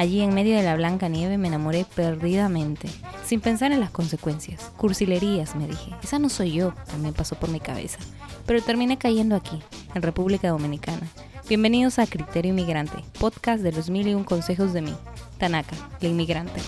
Allí en medio de la blanca nieve me enamoré perdidamente, sin pensar en las consecuencias. Cursilerías, me dije. Esa no soy yo, también pasó por mi cabeza. Pero terminé cayendo aquí, en República Dominicana. Bienvenidos a Criterio Inmigrante, podcast de los mil y un consejos de mí, Tanaka, la inmigrante.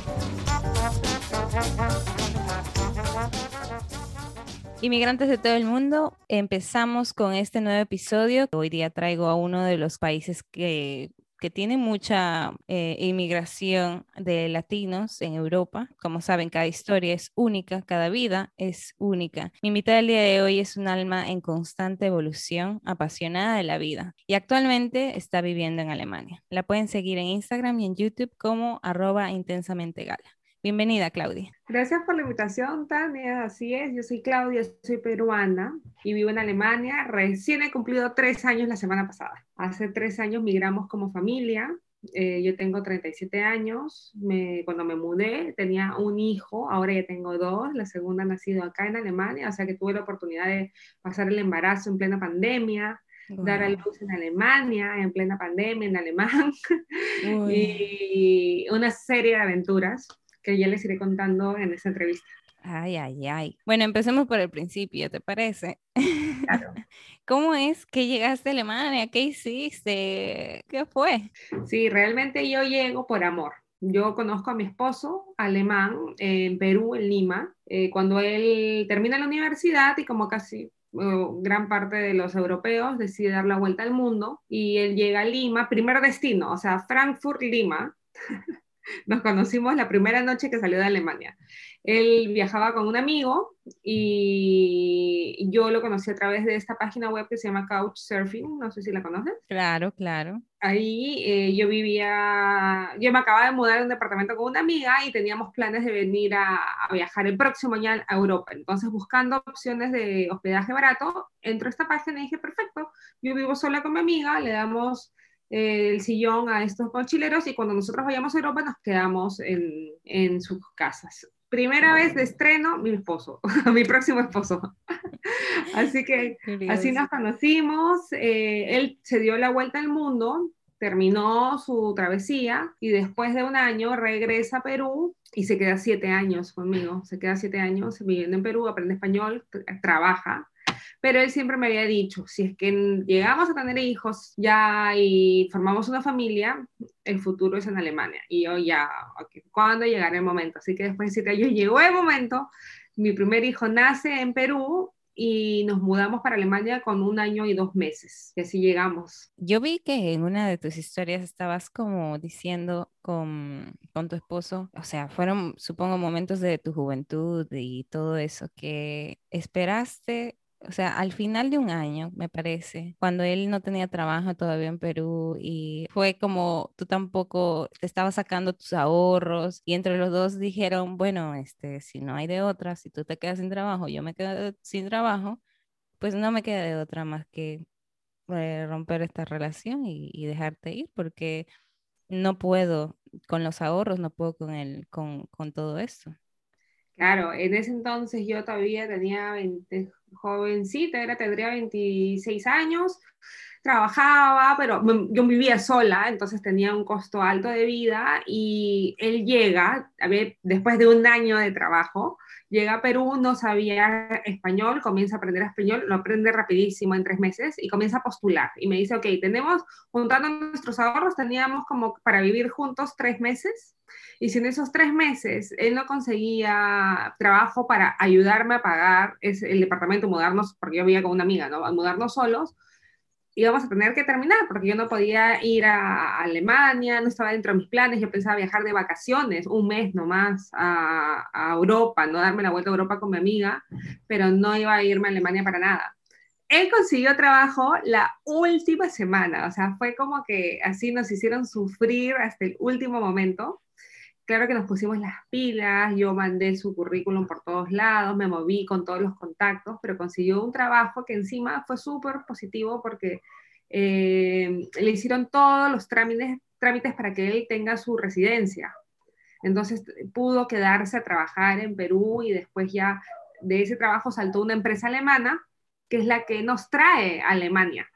Inmigrantes de todo el mundo, empezamos con este nuevo episodio. Hoy día traigo a uno de los países que que tiene mucha eh, inmigración de latinos en Europa. Como saben, cada historia es única, cada vida es única. Mi invitada del día de hoy es un alma en constante evolución, apasionada de la vida y actualmente está viviendo en Alemania. La pueden seguir en Instagram y en YouTube como arroba intensamente gala. Bienvenida, Claudia. Gracias por la invitación, Tania. Así es, yo soy Claudia, soy peruana y vivo en Alemania. Recién he cumplido tres años la semana pasada. Hace tres años migramos como familia. Eh, yo tengo 37 años. cuando me mudé tenía un hijo, ahora ya tengo dos. La segunda ha nacido acá en Alemania, o sea que tuve la oportunidad de pasar el embarazo en plena pandemia. dar a luz en Alemania, en plena pandemia, en alemán, y una serie de aventuras que ya les iré contando en esta entrevista. Ay, ay, ay. Bueno, empecemos por el principio, ¿te parece? Claro. ¿Cómo es que llegaste a Alemania? ¿Qué hiciste? ¿Qué fue? Sí, realmente yo llego por amor. Yo conozco a mi esposo alemán en Perú, en Lima, eh, cuando él termina la universidad y como casi gran parte de los europeos decide dar la vuelta al mundo y él llega a Lima, primer destino, o sea, Frankfurt, Lima. Nos conocimos la primera noche que salió de Alemania. Él viajaba con un amigo y yo lo conocí a través de esta página web que se llama Couchsurfing, no sé si la conoces. Claro, claro. Ahí eh, yo vivía, yo me acababa de mudar a un departamento con una amiga y teníamos planes de venir a, a, viajar el próximo año a Europa. Entonces, buscando opciones de hospedaje barato, entro a esta página y dije, perfecto, yo vivo sola con mi amiga, le damos el sillón a estos mochileros y cuando nosotros vayamos a Europa nos quedamos en, en sus casas. Primera vez de estreno, mi esposo, mi próximo esposo. así que así nos conocimos. Eh, él se dio la vuelta al mundo, terminó su travesía y después de un año regresa a Perú y se queda siete años conmigo. Se queda siete años viviendo en Perú, aprende español, trabaja pero él siempre me había dicho, si es que llegamos a tener hijos ya y formamos una familia, el futuro es en Alemania. Y yo ya, ¿cuándo llegará el momento? Así que después de siete años llegó el momento, mi primer hijo nace en Perú y nos mudamos para Alemania con un año y dos meses. Y así llegamos. Yo vi que en una de tus historias estabas como diciendo con, con tu esposo, o sea, fueron, supongo, momentos de tu juventud y todo eso, que esperaste o sea, al final de un año, me parece, cuando él no tenía trabajo todavía en Perú y fue como tú tampoco te estabas sacando tus ahorros y entre los dos dijeron, bueno, este, si no hay de otra, si tú te quedas sin trabajo, yo me quedo sin trabajo, pues no me queda de otra más que eh, romper esta relación y, dejarte ir porque no puedo con los ahorros, no puedo con, el, con, con todo esto. Claro, en ese entonces yo todavía tenía 20, jovencita, era, tendría 26 años, trabajaba, pero yo vivía sola, entonces tenía un costo alto de vida y él llega, a después de un año de trabajo, llega a Perú, no sabía español, comienza a aprender español, lo aprende rapidísimo en tres meses y comienza a postular. Y me dice, ok, tenemos, juntando nuestros ahorros, teníamos como para vivir juntos tres meses y si en esos tres meses él no conseguía trabajo para ayudarme a pagar el departamento, mudarnos, porque yo vivía con una amiga, ¿no? A mudarnos solos, íbamos a tener que terminar, porque yo no podía ir a Alemania, no estaba dentro de mis planes, yo pensaba viajar de vacaciones, un mes nomás a, a Europa, no darme la vuelta a Europa con mi amiga, pero no iba a irme a Alemania para nada. Él consiguió trabajo la última semana, o sea, fue como que así nos hicieron sufrir hasta el último momento claro que nos pusimos las pilas, yo mandé su currículum por todos lados, me moví con todos los contactos, pero consiguió un trabajo que encima fue súper positivo porque eh, le hicieron todos los trámites, trámites para que él tenga su residencia. Entonces pudo quedarse a trabajar en Perú y después ya de ese trabajo saltó una empresa alemana, que es la que nos trae a Alemania.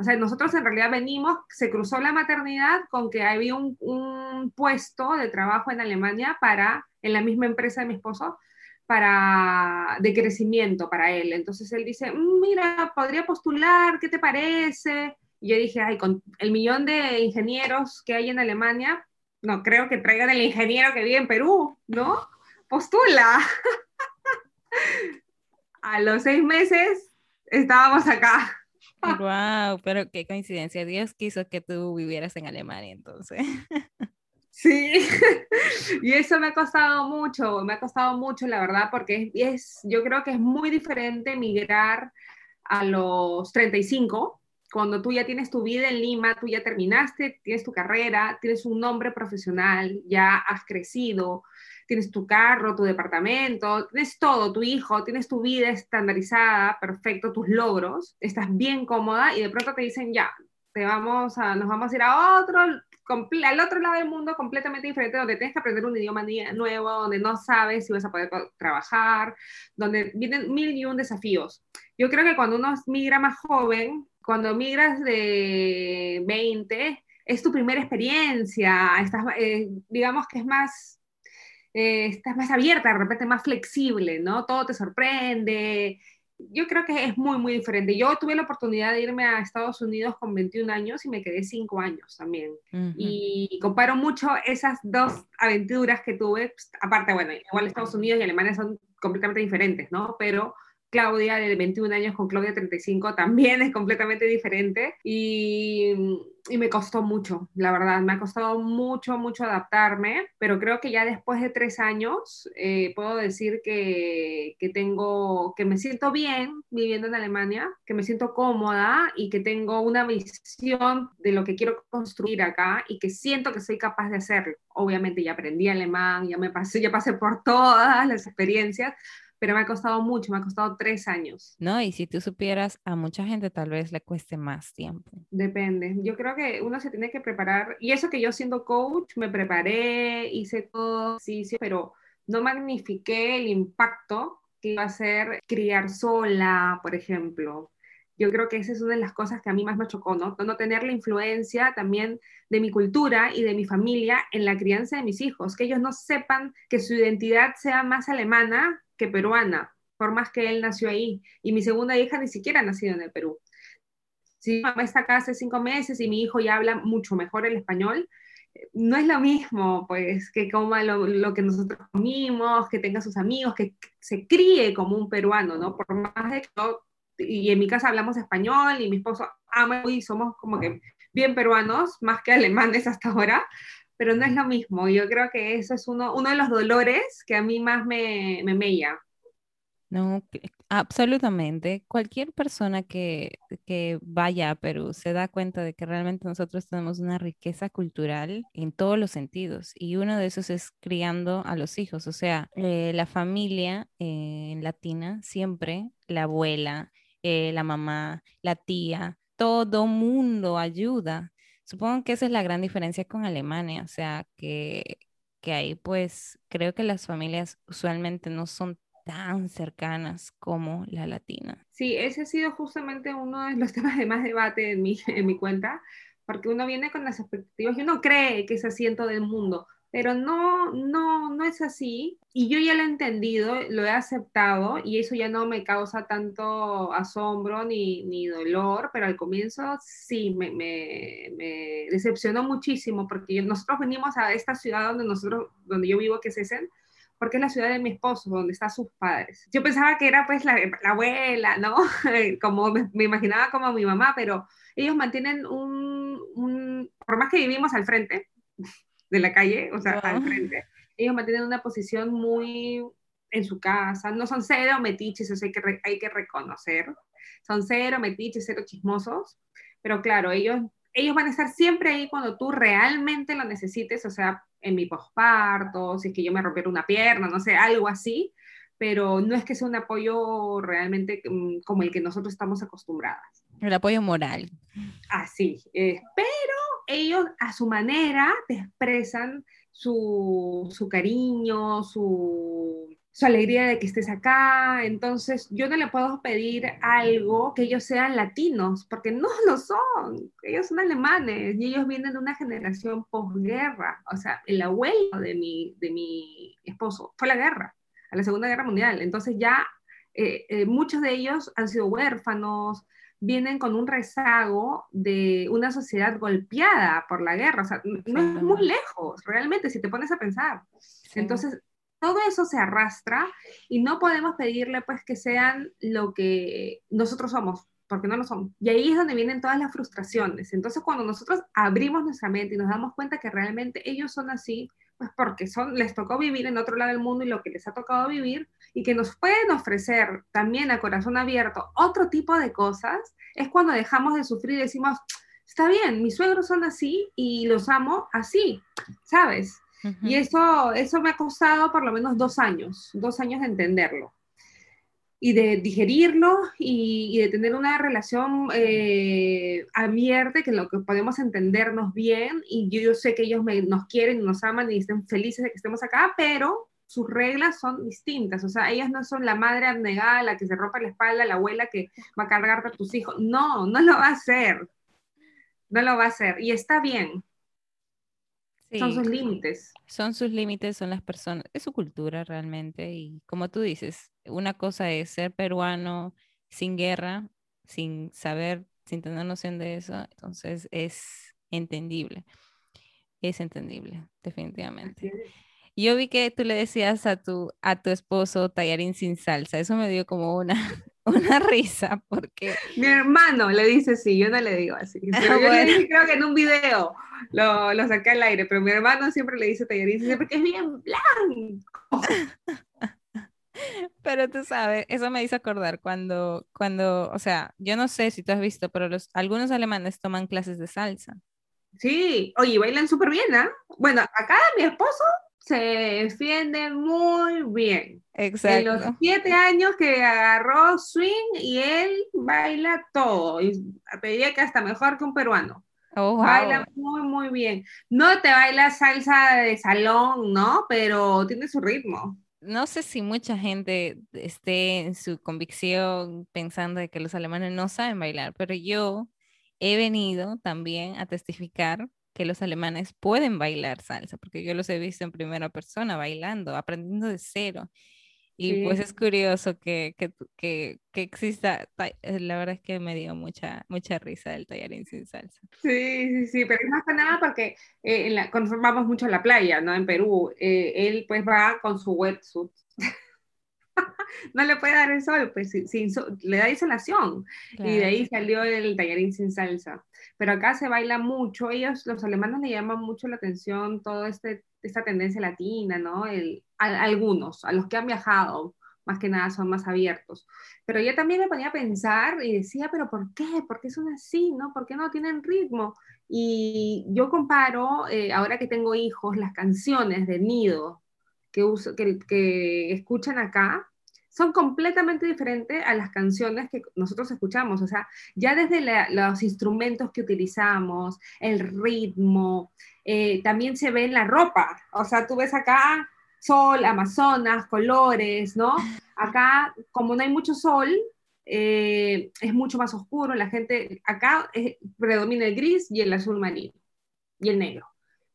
O sea, nosotros en realidad venimos, se cruzó la maternidad con que había un, un puesto de trabajo en Alemania para, en la misma empresa de mi esposo, para, de crecimiento para él. Entonces él dice, mm, mira, podría postular, ¿qué te parece? Y yo dije, ay, con el millón de ingenieros que hay en Alemania, no creo que traigan el ingeniero que vive en Perú, ¿no? Postula. A los seis meses estábamos acá. Wow, pero qué coincidencia. Dios quiso que tú vivieras en Alemania entonces. Sí, y eso me ha costado mucho, me ha costado mucho, la verdad, porque es, yo creo que es muy diferente migrar a los 35, cuando tú ya tienes tu vida en Lima, tú ya terminaste, tienes tu carrera, tienes un nombre profesional, ya has crecido, tienes tu carro, tu departamento, tienes todo, tu hijo, tienes tu vida estandarizada, perfecto, tus logros, estás bien cómoda y de pronto te dicen, ya, te vamos a, nos vamos a ir a otro, al otro lado del mundo completamente diferente, donde tienes que aprender un idioma nuevo, donde no sabes si vas a poder trabajar, donde vienen mil y un desafíos. Yo creo que cuando uno migra más joven, cuando migras de 20, es tu primera experiencia, estás, eh, digamos que es más, eh, estás más abierta, de repente más flexible, ¿no? Todo te sorprende. Yo creo que es muy, muy diferente. Yo tuve la oportunidad de irme a Estados Unidos con 21 años y me quedé 5 años también. Y comparo mucho esas dos aventuras que tuve. Pues, aparte, bueno, igual Estados Unidos y Alemania son completamente diferentes, ¿no? Pero Claudia de 21 años con Claudia de 35 también es completamente diferente y, y, me costó mucho, la verdad, me ha costado mucho, mucho adaptarme, pero creo que ya después de tres años eh, puedo decir que, que, tengo, que me siento bien viviendo en Alemania, que me siento cómoda y que tengo una visión de lo que quiero construir acá y que siento que soy capaz de hacerlo. Obviamente ya aprendí alemán, ya me pasé, ya pasé por todas las experiencias, pero me ha costado mucho, me ha costado tres años. No, y si tú supieras, a mucha gente tal vez le cueste más tiempo. Depende, yo creo que uno se tiene que preparar, y eso que yo siendo coach, me preparé, hice todo, sí, sí, pero no magnifiqué el impacto que iba a ser criar sola, por ejemplo. Yo creo que esa es una de las cosas que a mí más me chocó, ¿no? No tener la influencia también de mi cultura y de mi familia en la crianza de mis hijos, que ellos no sepan que su identidad sea más alemana que peruana, por más que él nació ahí. Y mi segunda hija ni siquiera ha nacido en el Perú. Si mi mamá está acá hace cinco meses y mi hijo ya habla mucho mejor el español, no es lo mismo, pues, que coma lo, que nosotros comimos, que tenga sus amigos, que se críe como un peruano, ¿no? Por más de que y en mi casa hablamos español y mi esposo ama y somos como que bien peruanos, más que alemanes hasta ahora, pero no es lo mismo. Yo creo que eso es uno, uno de los dolores que a mí más me, me mella. No, absolutamente. Cualquier persona que, que, vaya a Perú se da cuenta de que realmente nosotros tenemos una riqueza cultural en todos los sentidos y uno de esos es criando a los hijos. O sea, eh, la familia eh, latina siempre, la abuela, eh, la mamá, la tía, todo mundo ayuda Supongo que esa es la gran diferencia con Alemania, o sea, que, que ahí pues creo que las familias usualmente no son tan cercanas como la latina. Sí, ese ha sido justamente uno de los temas de más debate en mi, en mi cuenta, porque uno viene con las expectativas y uno cree que es así en todo el mundo, pero no, no, no es así. Y yo ya lo he entendido, lo he aceptado y eso ya no me causa tanto asombro ni, ni dolor, pero al comienzo sí me, me, decepcionó muchísimo porque nosotros venimos a esta ciudad donde, nosotros, donde yo vivo, que es Essen, porque es la ciudad de mi esposo, donde están sus padres. Yo pensaba que era pues la, la abuela, ¿no? como me, me, imaginaba como mi mamá, pero ellos mantienen un, un, por más que vivimos al frente, de la calle, o sea, al frente. Ellos mantienen una posición muy en su casa, no son cero metiches, eso hay que, hay que reconocer, son cero metiches, cero chismosos, pero claro, ellos, ellos van a estar siempre ahí cuando tú realmente lo necesites, o sea, en mi posparto, si es que yo me rompiera una pierna, no sé, algo así, pero no es que sea un apoyo realmente mm, como el que nosotros estamos acostumbradas. El apoyo moral. Así, eh, pero ellos a su manera te expresan su, cariño, su, alegría de que estés acá. Entonces, yo no le puedo pedir algo que ellos sean latinos, porque no lo son. Ellos son alemanes y ellos vienen de una generación posguerra. O sea, el abuelo de mi, esposo fue la guerra, a la Segunda Guerra Mundial. Entonces, ya eh, eh, muchos de ellos han sido huérfanos, vienen con un rezago de una sociedad golpeada por la guerra. O sea, no es muy lejos, realmente, si te pones a pensar. Entonces, todo eso se arrastra y no podemos pedirle pues que sean lo que nosotros somos, porque no lo somos. Y ahí es donde vienen todas las frustraciones. Entonces cuando nosotros abrimos nuestra mente y nos damos cuenta que realmente ellos son así, pues porque son, les tocó vivir en otro lado del mundo y lo que les ha tocado vivir, y que nos pueden ofrecer también a corazón abierto otro tipo de cosas, es cuando dejamos de sufrir y decimos, está bien, mis suegros son así y los amo así, ¿sabes? Y eso, eso me ha costado por lo menos dos años, dos años de entenderlo y de digerirlo y, de tener una relación eh, abierta, que lo que podemos entendernos bien y yo, sé que ellos nos quieren, nos aman y estén felices de que estemos acá, pero sus reglas son distintas, o sea, ellas no son la madre abnegada, la que se rompe la espalda, la abuela que va a cargarte a tus hijos, no, no lo va a hacer, no lo va a hacer. Y está bien, son sus límites. Son sus límites, son las personas, es su cultura realmente. Y como tú dices, una cosa es ser peruano sin guerra, sin saber, sin tener noción de eso, entonces es entendible. Es entendible, definitivamente. Yo vi que tú le decías a tu, a tu esposo tallarín sin salsa. Eso me dio como una, una risa porque... Mi hermano le dice sí, yo no le digo así. Pero yo le dije, creo que en un video lo, lo, saqué al aire, pero mi hermano siempre le dice tallarín porque es bien blanco. Pero tú sabes, eso me hizo acordar cuando, cuando, o sea, yo no sé si tú has visto, pero los, algunos alemanes toman clases de salsa. Sí, oye, bailan súper bien, ¿ah? Bueno, acá mi esposo se defiende muy bien. Exacto. En los siete años que agarró swing y él baila todo. Y pedía que hasta mejor que un peruano. Oh, baila muy, muy bien. No te baila salsa de salón, ¿no? Pero tiene su ritmo. No sé si mucha gente esté en su convicción pensando de que los alemanes no saben bailar, pero yo he venido también a testificar que los alemanes pueden bailar salsa, porque yo los he visto en primera persona bailando, aprendiendo de cero. Y pues es curioso que, que, que, que, exista, eh, la verdad es que me dio mucha, mucha risa el tallarín sin salsa. Sí, sí, sí, pero es más que nada porque eh, en la, cuando vamos mucho la playa, ¿no? En Perú, eh, él pues va con su wetsuit. no le puede dar el sol, pues sin, le da insolación. Y de ahí salió el tallarín sin salsa. Pero acá se baila mucho, ellos, los alemanes le llaman mucho la atención toda este, esta tendencia latina, ¿no? El, a, algunos, a los que han viajado, más que nada son más abiertos. Pero yo también me ponía a pensar y decía, pero ¿por qué? ¿Por qué son así? ¿No? ¿Por qué no tienen ritmo? Y yo comparo, eh, ahora que tengo hijos, las canciones de Nido que, uso, que, que escuchan acá son completamente diferentes a las canciones que nosotros escuchamos. O sea, ya desde los instrumentos que utilizamos, el ritmo, eh, también se ve en la ropa. O sea, tú ves acá sol, amazonas, colores, ¿no? Acá, como no hay mucho sol, eh, es mucho más oscuro. La gente, acá eh, predomina el gris y el azul marino y el negro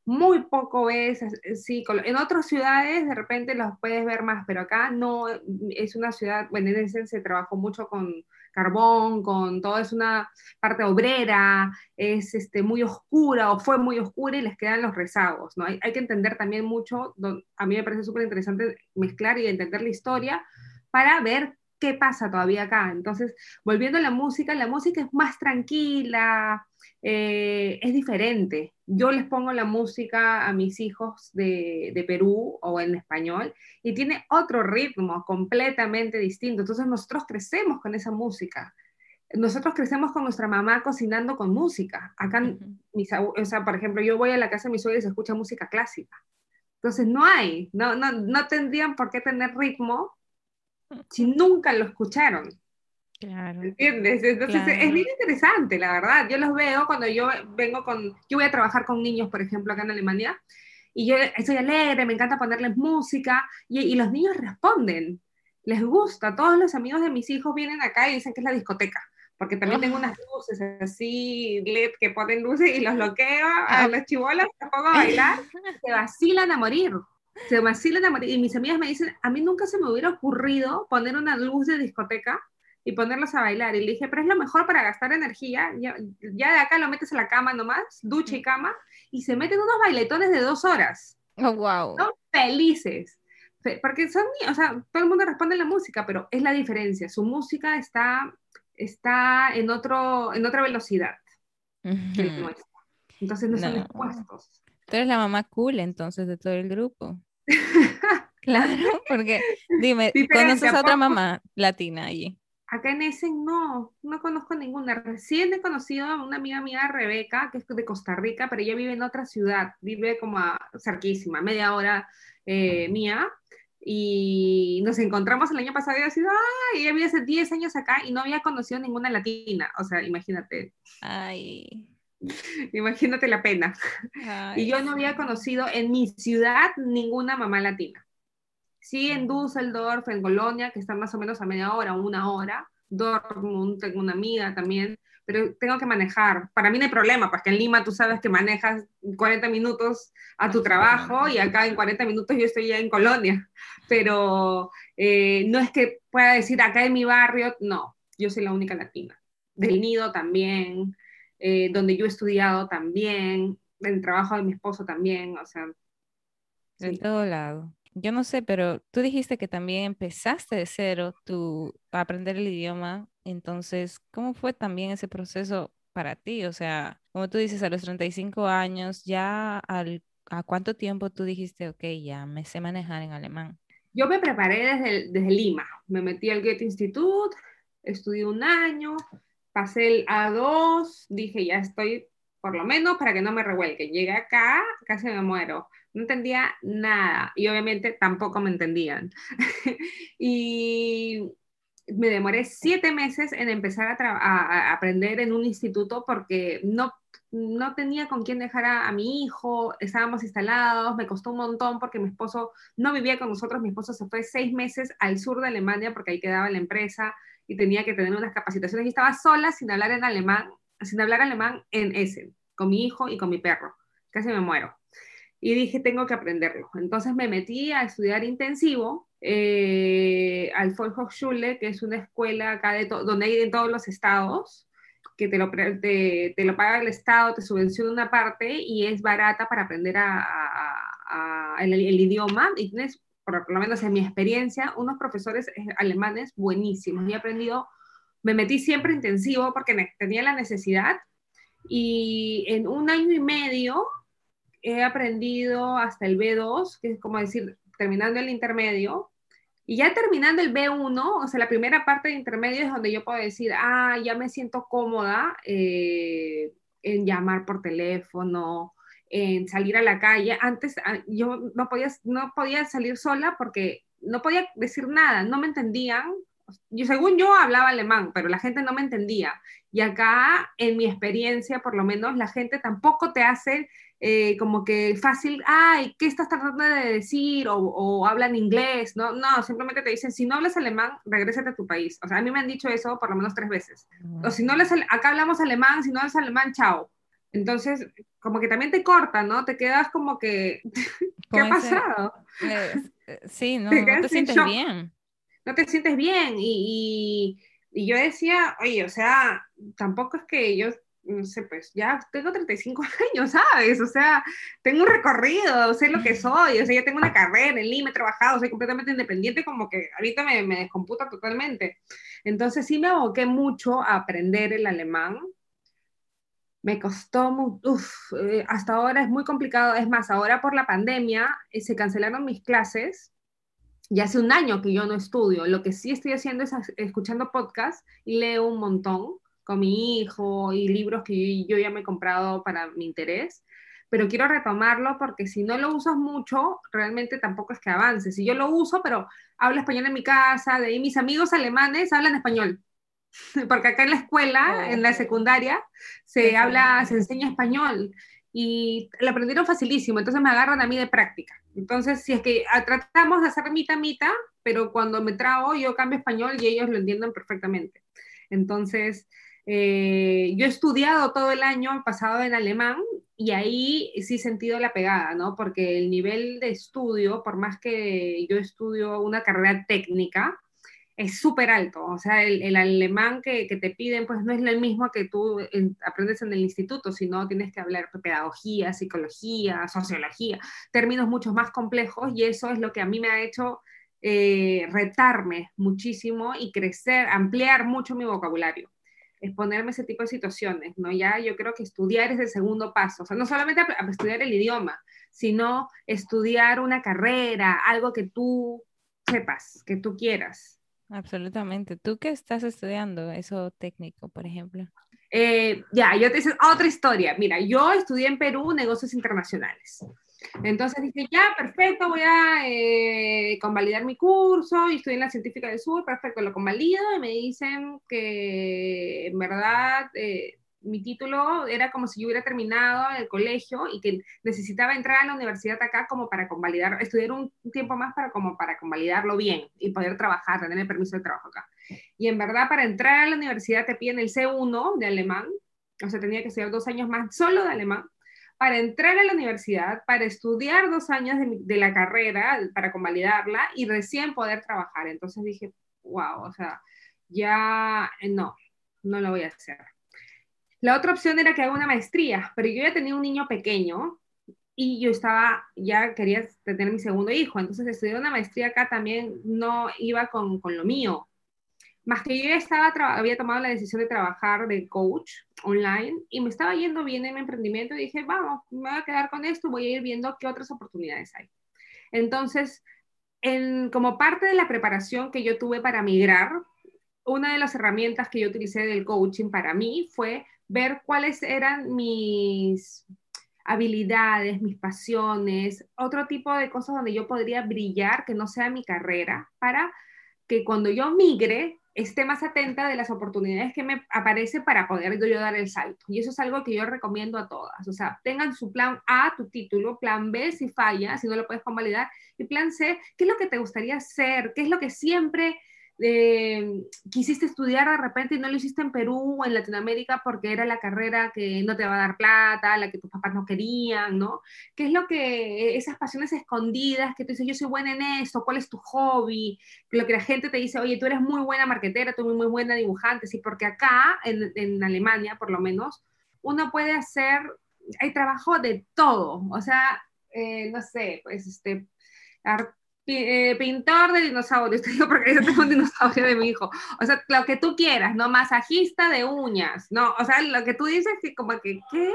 muy poco ves, sí, en otras ciudades de repente los puedes ver más, pero acá no, es una ciudad, bueno, en ese se trabajó mucho con carbón, con todo, es una parte obrera, es este, muy oscura o fue muy oscura y les quedan los rezagos, ¿no? Hay, hay que entender también mucho, a mí me parece súper interesante mezclar y entender la historia para ver qué pasa todavía acá. Entonces, volviendo a la música, la música es más tranquila, eh, es diferente. Yo les pongo la música a mis hijos de, de, Perú o en español y tiene otro ritmo completamente distinto. Entonces nosotros crecemos con esa música. Nosotros crecemos con nuestra mamá cocinando con música. Acá, mis, o sea, por ejemplo, yo voy a la casa de mis suegros y se escucha música clásica. Entonces no hay, no, no, no tendrían por qué tener ritmo si nunca lo escucharon. Claro. ¿Entiendes? Entonces claro. es bien interesante, la verdad. Yo los veo cuando yo vengo con, yo voy a trabajar con niños, por ejemplo, acá en Alemania, y yo estoy alegre, me encanta ponerles música, y, y los niños responden, les gusta. Todos los amigos de mis hijos vienen acá y dicen que es la discoteca porque también tengo unas luces así, LED que ponen luces y los bloqueo a los chivolos, se pongo a bailar, se vacilan a morir, se vacilan a morir. Y mis amigas me dicen, a mí nunca se me hubiera ocurrido poner una luz de discoteca y ponerlos a bailar. Y le dije, pero es lo mejor para gastar energía, ya, ya de acá lo metes a la cama nomás, ducha y cama, y se meten unos bailetones de dos horas. Oh, wow. Son felices. Porque son, o sea, todo el mundo responde a la música, pero es la diferencia. Su música está está en, otro, en otra velocidad que la nuestra. Entonces no, no, son expuestos. Tú eres la mamá cool entonces de todo el grupo. claro, porque dime, ¿conoces a otra mamá latina allí? Acá en Essen no, no conozco ninguna. Recién he conocido a una amiga mía, Rebeca, que es de Costa Rica, pero ella vive en otra ciudad, vive como a, cerquísima, media hora eh, mía, y nos encontramos el año pasado y ha sido, ay, ella vive hace 10 años acá y no había conocido ninguna latina, o sea, imagínate. Ay. Imagínate la pena. Ay. Y yo no había conocido en mi ciudad ninguna mamá latina. Sí, en Düsseldorf, en Colonia, que está más o menos a media hora, una hora. Dortmund, tengo una amiga también, pero tengo que manejar. Para mí no hay problema, porque en Lima tú sabes que manejas 40 minutos a tu trabajo y acá en 40 minutos yo estoy ya en Colonia. Pero eh, no es que pueda decir acá en mi barrio, no, yo soy la única latina. Del nido también, eh, donde yo he estudiado también, el trabajo de mi esposo también, o sea. De sí. todo lado. Yo no sé, pero tú dijiste que también empezaste de cero a aprender el idioma. Entonces, ¿cómo fue también ese proceso para ti? O sea, como tú dices, a los 35 años, ya ¿a cuánto tiempo tú dijiste, ok, ya me sé manejar en alemán? Yo me preparé desde, Lima. Me metí al Goethe Institute, estudié un año, pasé el A2, dije, ya estoy por lo menos para que no me revuelquen. Llegué acá, casi me muero no entendía nada y obviamente tampoco me entendían. y me demoré siete meses en empezar a, aprender en un instituto porque no, no tenía con quién dejar a, a, mi hijo, estábamos instalados, me costó un montón porque mi esposo no vivía con nosotros, mi esposo se fue seis meses al sur de Alemania porque ahí quedaba la empresa y tenía que tener unas capacitaciones y estaba sola sin hablar en alemán, sin hablar alemán en Essen, con mi hijo y con mi perro. Casi me muero y dije, tengo que aprenderlo. Entonces me metí a estudiar intensivo eh, al Volkshochschule, que es una escuela acá de donde hay en todos los estados, que te lo, te, te, lo paga el estado, te subvenciona una parte y es barata para aprender a, a, a el, el, idioma. Y tienes, por lo menos en mi experiencia, unos profesores alemanes buenísimos. Y he aprendido, me metí siempre intensivo porque tenía la necesidad. Y en un año y medio he aprendido hasta el B2, que es como decir, terminando el intermedio, y ya terminando el B1, o sea, la primera parte de intermedio es donde yo puedo decir, ah, ya me siento cómoda eh, en llamar por teléfono, en salir a la calle. Antes ah, yo no podía, no podía salir sola porque no podía decir nada, no me entendían. Yo, según yo hablaba alemán, pero la gente no me entendía. Y acá, en mi experiencia, por lo menos, la gente tampoco te hace eh, como que fácil, ay, ¿qué estás tratando de decir? O, o, hablan inglés, ¿no? No, simplemente te dicen, si no hablas alemán, regrésate a tu país. O sea, a mí me han dicho eso por lo menos tres veces. O si no hablas, acá hablamos alemán, si no hablas alemán, chao. Entonces, como que también te corta, ¿no? Te quedas como que, ¿qué ha pasado? Eh, sí, no, te no te sientes shock. bien. No te sientes bien. Y, y, y yo decía, oye, o sea, tampoco es que yo no sé, pues ya tengo 35 años, ¿sabes? O sea, tengo un recorrido, sé lo que soy, o sea, ya tengo una carrera en Lima, he trabajado, soy completamente independiente, como que ahorita me, me descomputa totalmente. Entonces sí me aboqué mucho a aprender el alemán. Me costó, uf, eh, hasta ahora es muy complicado, es más, ahora por la pandemia eh, se cancelaron mis clases, ya hace un año que yo no estudio, lo que sí estoy haciendo es escuchando podcasts y leo un montón, con mi hijo y libros que yo ya me he comprado para mi interés, pero quiero retomarlo porque si no lo usas mucho, realmente tampoco es que avance. Si yo lo uso, pero hablo español en mi casa, de ahí mis amigos alemanes hablan español. porque acá en la escuela, en la secundaria, se habla, se enseña español y lo aprendieron facilísimo, entonces me agarran a mí de práctica. Entonces, si es que ah, tratamos de hacer mitad mitad, pero cuando me trago yo cambio español y ellos lo entienden perfectamente. Entonces, eh, yo he estudiado todo el año pasado en alemán y ahí sí he sentido la pegada, ¿no? Porque el nivel de estudio, por más que yo estudio una carrera técnica, es súper alto. O sea, el, alemán que, te piden, pues no es el mismo que tú aprendes en el instituto, sino tienes que hablar pedagogía, psicología, sociología, términos mucho más complejos y eso es lo que a mí me ha hecho eh, retarme muchísimo y crecer, ampliar mucho mi vocabulario. Exponerme ese tipo de situaciones, ¿no? Ya yo creo que estudiar es el segundo paso, o sea, no solamente estudiar el idioma, sino estudiar una carrera, algo que tú sepas, que tú quieras. Absolutamente. ¿Tú qué estás estudiando? Eso técnico, por ejemplo. Eh, ya, yo te hice otra historia. Mira, yo estudié en Perú negocios internacionales. Entonces dije, ya, perfecto, voy a eh, convalidar mi curso y estoy en la Científica del Sur, perfecto, lo convalido y me dicen que en verdad eh, mi título era como si yo hubiera terminado el colegio y que necesitaba entrar a la universidad acá como para convalidar, estudiar un tiempo más para como para convalidarlo bien y poder trabajar, tener el permiso de trabajo acá. Y en verdad para entrar a la universidad te piden el C1 de alemán, o sea, tenía que estudiar dos años más solo de alemán, para entrar a la universidad, para estudiar dos años de, la carrera, para convalidarla y recién poder trabajar. Entonces dije, wow, o sea, ya eh, no, no lo voy a hacer. La otra opción era que haga una maestría, pero yo ya tenía un niño pequeño y yo estaba, ya quería tener mi segundo hijo, entonces estudiar una maestría acá también no iba con, con lo mío. Más que yo ya estaba, había tomado la decisión de trabajar de coach online y me estaba yendo bien en mi emprendimiento dije, vamos, me voy a quedar con esto, voy a ir viendo qué otras oportunidades hay. Entonces, en, como parte de la preparación que yo tuve para migrar, una de las herramientas que yo utilicé del coaching para mí fue ver cuáles eran mis habilidades, mis pasiones, otro tipo de cosas donde yo podría brillar que no sea mi carrera, para que cuando yo migre esté más atenta de las oportunidades que me aparecen para poder yo dar el salto. Y eso es algo que yo recomiendo a todas. O sea, tengan su plan A, tu título, plan B si falla, si no lo puedes convalidar, y plan C, ¿qué es lo que te gustaría hacer? ¿Qué es lo que siempre eh, quisiste estudiar de repente y no lo hiciste en Perú o en Latinoamérica porque era la carrera que no te va a dar plata, la que tus papás no querían, ¿no? ¿Qué es lo que, esas pasiones escondidas que tú dices, yo soy buena en esto, cuál es tu hobby? Lo que la gente te dice, oye, tú eres muy buena marquetera, tú eres muy buena dibujante, sí, porque acá, en, en Alemania por lo menos, uno puede hacer, hay trabajo de todo, o sea, eh, no sé, pues este, eh, pintor de dinosaurios, porque yo tengo un dinosaurio de mi hijo. O sea, lo que tú quieras, ¿no? Masajista de uñas, ¿no? O sea, lo que tú dices que como que, ¿qué?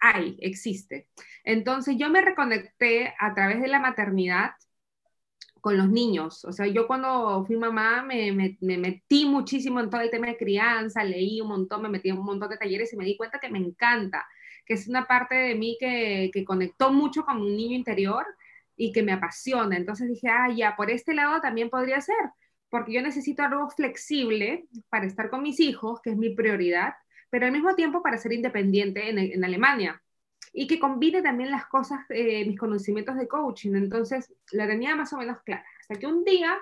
Hay, existe. Entonces yo me reconecté a través de la maternidad con los niños. O sea, yo cuando fui mamá me, me, me, metí muchísimo en todo el tema de crianza, leí un montón, me metí en un montón de talleres y me di cuenta que me encanta, que es una parte de mí que, que conectó mucho con un niño interior y que me apasiona. Entonces dije, ah, ya, por este lado también podría ser, porque yo necesito algo flexible para estar con mis hijos, que es mi prioridad, pero al mismo tiempo para ser independiente en, Alemania y que combine también las cosas, eh, mis conocimientos de coaching. Entonces la tenía más o menos clara. Hasta que un día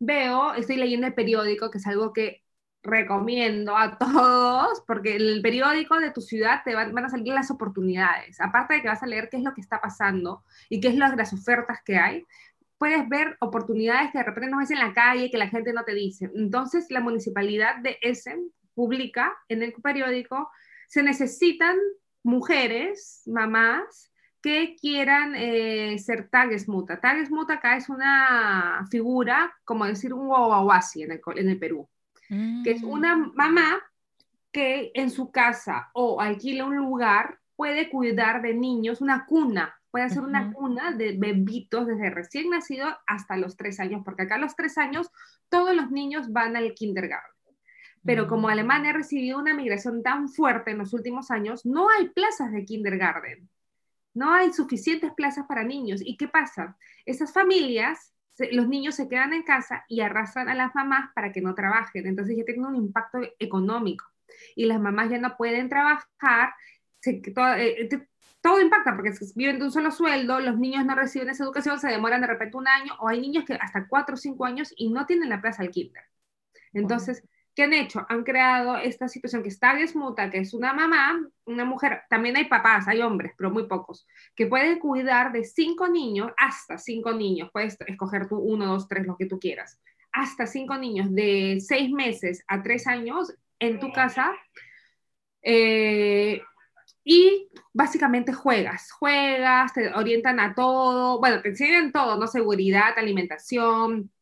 veo, estoy leyendo el periódico, que es algo que recomiendo a todos, porque el periódico de tu ciudad te van, a salir las oportunidades. Aparte de que vas a leer qué es lo que está pasando y qué es las ofertas que hay, puedes ver oportunidades que de repente no ves en la calle, que la gente no te dice. Entonces, la municipalidad de Essen publica en el periódico, se necesitan mujeres, mamás, que quieran eh, ser Tagesmutter. Tagesmutter acá es una figura, como decir un guaguaguasi en el Perú que es una mm. mamá que en su casa o alquila un lugar puede cuidar de niños, una cuna, puede hacer una cuna de bebitos desde recién nacido hasta los tres años, porque acá a los tres años todos los niños van al kindergarten. Pero como mm. Alemania ha recibido una migración tan fuerte en los últimos años, no hay plazas de kindergarten. No hay suficientes plazas para niños. ¿Y qué pasa? Esas familias los niños se quedan en casa y arrastran a las mamás para que no trabajen. Entonces ya tiene un impacto económico. Y las mamás ya no pueden trabajar, todo, eh, todo, impacta porque viven de un solo sueldo, los niños no reciben esa educación, se demoran de repente un año, o hay niños que hasta cuatro o cinco años y no tienen la plaza al kinder. Entonces, ¿qué han hecho? Han creado esta situación que está desmuta, que es una mamá, una mujer, también hay papás, hay hombres, pero muy pocos, que pueden cuidar de cinco niños, hasta cinco niños, puedes escoger tú uno, dos, tres, lo que tú quieras, hasta cinco niños de seis meses a tres años en tu casa. Eh, y básicamente juegas, juegas, te orientan a todo, bueno, te enseñan todo, ¿no? Seguridad, alimentación,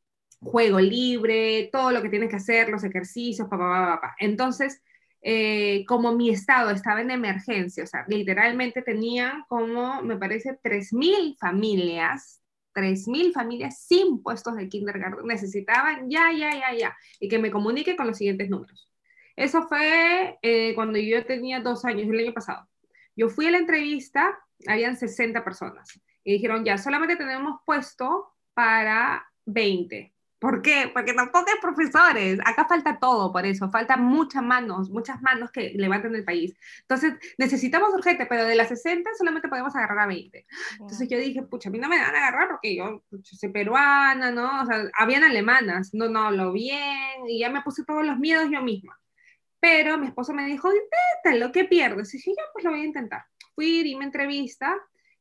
juego libre, todo lo que tienes que hacer, los ejercicios, papá, papá, papá. Entonces, eh, como mi estado estaba en emergencia, o sea, literalmente tenía como, me parece, 3.000 familias, 3.000 familias sin puestos de kindergarten, necesitaban ya, ya, ya, ya, y que me comunique con los siguientes números. Eso fue eh, cuando yo tenía dos años, el año pasado. Yo fui a la entrevista, habían 60 personas, y dijeron, ya, solamente tenemos puesto para 20. ¿Por qué? Porque tampoco hay profesores. Acá falta todo por eso. Faltan muchas manos, muchas manos que levanten el país. Entonces, necesitamos urgente, pero de las 60 solamente podemos agarrar a 20. Entonces yo dije, pucha, a mí no me van a agarrar porque yo soy peruana, ¿no? O sea, habían alemanas, no, no hablo bien, y ya me puse todos los miedos yo misma. Pero mi esposo me dijo, inténtalo, ¿qué pierdes? Y dije, ya, pues lo voy a intentar. Fui, di mi entrevista,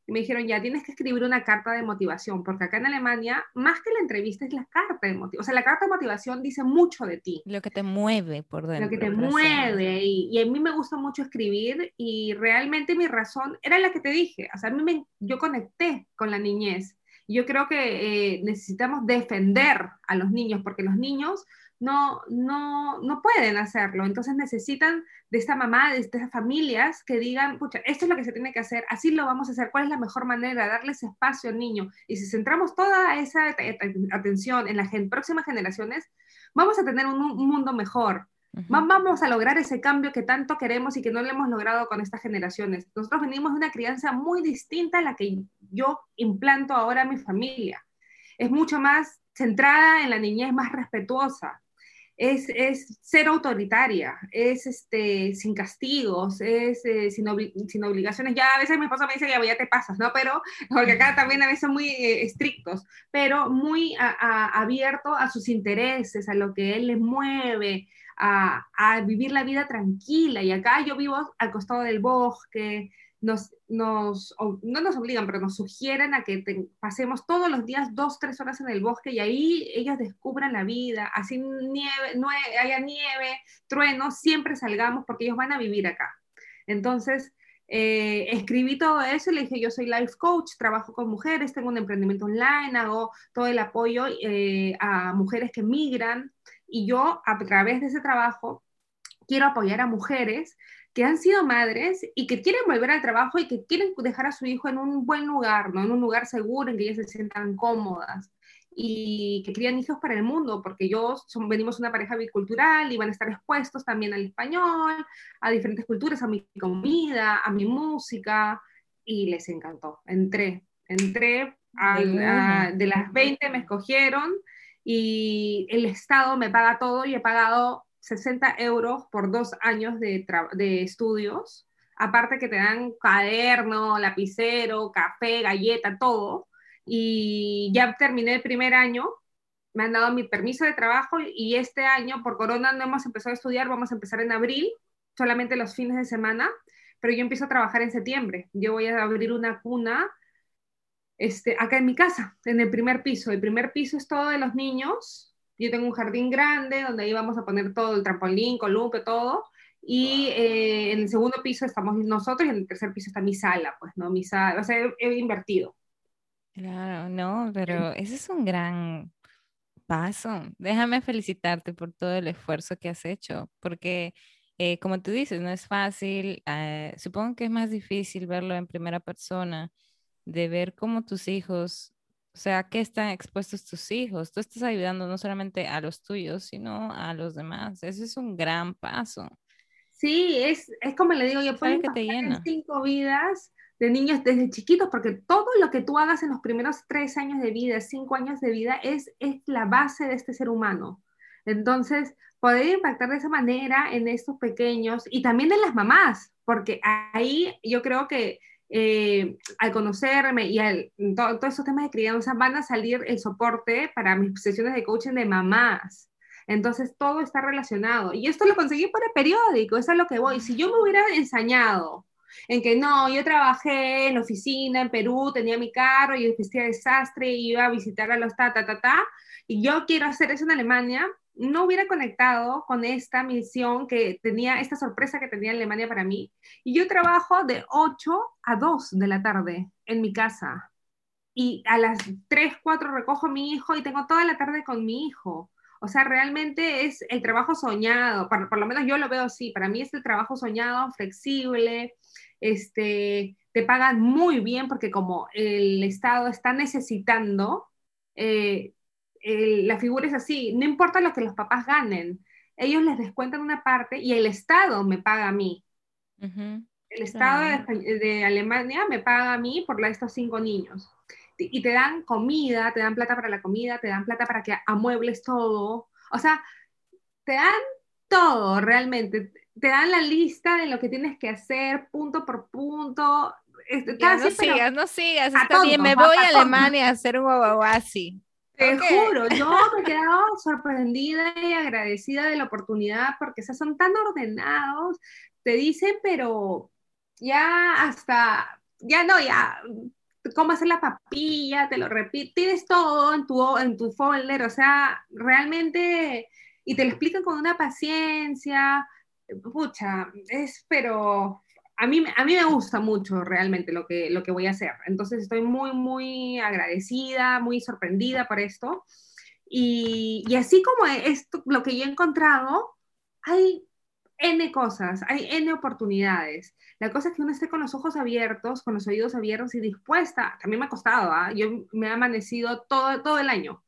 y me dijeron, ya tienes que escribir una carta de motivación, porque acá en Alemania, más que la entrevista, es la carta de motivación. O sea, la carta de motivación dice mucho de ti. Lo que te mueve por dentro. Lo que te mueve. Y, y, a mí me gusta mucho escribir y realmente mi razón era la que te dije. O sea, a mí me, yo conecté con la niñez. Yo creo que eh, necesitamos defender a los niños, porque los niños no, no, no pueden hacerlo. Entonces necesitan de esta mamá, de estas familias que digan, pucha, esto es lo que se tiene que hacer, así lo vamos a hacer, cuál es la mejor manera, de darles espacio al niño. Y si centramos toda esa atención en las próximas generaciones, vamos a tener un, mundo mejor. Vamos a lograr ese cambio que tanto queremos y que no lo hemos logrado con estas generaciones. Nosotros venimos de una crianza muy distinta a la que yo implanto ahora a mi familia. Es mucho más centrada en la niñez, más respetuosa es, es ser autoritaria, es este, sin castigos, es eh, sin, sin, obligaciones. Ya a veces mi esposa me dice, ya, ya te pasas, ¿no? Pero, porque acá también a veces son muy eh, estrictos, pero muy abierto a sus intereses, a lo que él le mueve, a, a, vivir la vida tranquila. Y acá yo vivo al costado del bosque, nos, no nos obligan, pero nos sugieren a que pasemos todos los días dos, tres horas en el bosque y ahí ellos descubran la vida, así nieve, no haya nieve, trueno, siempre salgamos porque ellos van a vivir acá. Entonces, eh, escribí todo eso y le dije, yo soy life coach, trabajo con mujeres, tengo un emprendimiento online, hago todo el apoyo eh, a mujeres que migran y yo a través de ese trabajo quiero apoyar a mujeres que han sido madres y que quieren volver al trabajo y que quieren dejar a su hijo en un buen lugar, ¿no? en un lugar seguro, en que ellas se sientan cómodas y que crían hijos para el mundo, porque yo son, venimos una pareja bicultural y van a estar expuestos también al español, a diferentes culturas, a mi comida, a mi música, y les encantó. Entré, entré, de las 20 me escogieron y el Estado me paga todo y he pagado 60 euros por dos años de, de estudios, aparte que te dan caderno, lapicero, café, galleta, todo. Y ya terminé el primer año, me han dado mi permiso de trabajo y este año por corona no hemos empezado a estudiar, vamos a empezar en abril, solamente los fines de semana, pero yo empiezo a trabajar en septiembre. Yo voy a abrir una cuna este, acá en mi casa, en el primer piso. El primer piso es todo de los niños, yo tengo un jardín grande donde ahí vamos a poner todo, el trampolín, columpio, todo. Y eh, en el segundo piso estamos nosotros y en el tercer piso está mi sala, pues, ¿no? Mi sala, o sea, he, invertido. Claro, no, pero ese es un gran paso. Déjame felicitarte por todo el esfuerzo que has hecho, porque eh, como tú dices, no es fácil. Eh, supongo que es más difícil verlo en primera persona, de ver cómo tus hijos o sea, ¿qué están expuestos tus hijos? Tú estás ayudando no solamente a los tuyos, sino a los demás. Eso es un gran paso. Sí, es, es como le digo, yo puedo que te llena? cinco vidas de niños desde chiquitos, porque todo lo que tú hagas en los primeros tres años de vida, cinco años de vida, es, es la base de este ser humano. Entonces, poder impactar de esa manera en estos pequeños y también en las mamás, porque ahí yo creo que eh, al conocerme y al, todos esos temas de crianza van a salir el soporte para mis sesiones de coaching de mamás. Entonces todo está relacionado. Y esto lo conseguí por el periódico, eso es lo que voy. Si yo me hubiera ensañado en que no, yo trabajé en oficina en Perú, tenía mi carro y vestía desastre, iba a visitar a los ta, ta, ta, ta, y yo quiero hacer eso en Alemania, no hubiera conectado con esta misión que tenía, esta sorpresa que tenía Alemania para mí. Y yo trabajo de 8 a 2 de la tarde en mi casa. Y a las 3, 4 recojo a mi hijo y tengo toda la tarde con mi hijo. O sea, realmente es el trabajo soñado, por, lo menos yo lo veo así, para mí es el trabajo soñado, flexible, este, te pagan muy bien porque como el Estado está necesitando, eh, la figura es así, no importa lo que los papás ganen, ellos les descuentan una parte y el Estado me paga a mí. El Estado de, Alemania me paga a mí por estos cinco niños. Y te dan comida, te dan plata para la comida, te dan plata para que amuebles todo. O sea, te dan todo realmente. Te dan la lista de lo que tienes que hacer punto por punto. Este, no sigas, no sigas, está bien, me voy a, Alemania a hacer un así. Te juro, yo me he quedado sorprendida y agradecida de la oportunidad porque son tan ordenados, te dicen, pero ya hasta, ya no, ya, cómo hacer la papilla, te lo repito, tienes todo en tu, en tu folder, o sea, realmente, y te lo explican con una paciencia, pucha, es, pero a mí, a mí me gusta mucho realmente lo que, lo que voy a hacer. Entonces estoy muy, muy agradecida, muy sorprendida por esto. Y, y así como esto, lo que yo he encontrado, hay N cosas, hay N oportunidades. La cosa es que uno esté con los ojos abiertos, con los oídos abiertos y dispuesta. También me ha costado, ¿ah? yo me he amanecido todo, todo el año